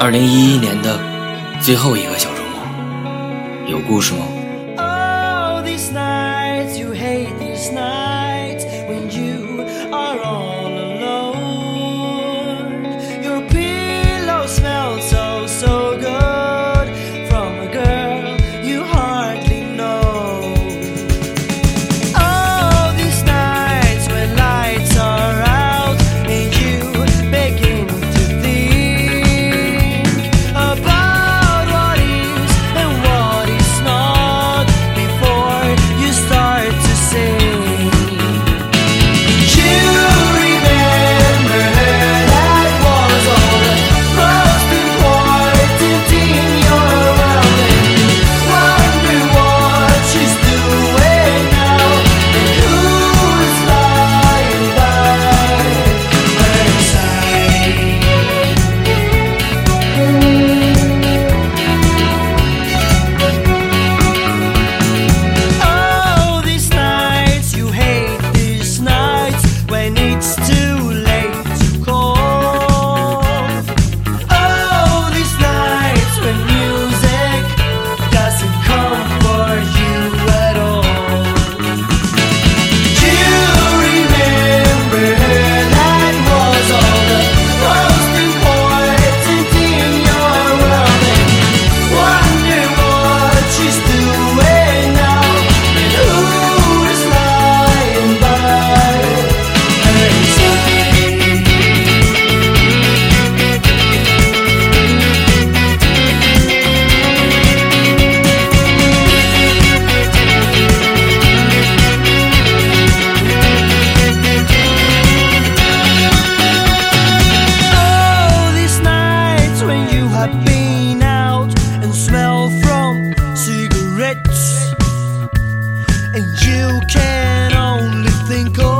二零一一年的最后一个小周末有故事吗 oh these nights you hate these nights when you you can only think of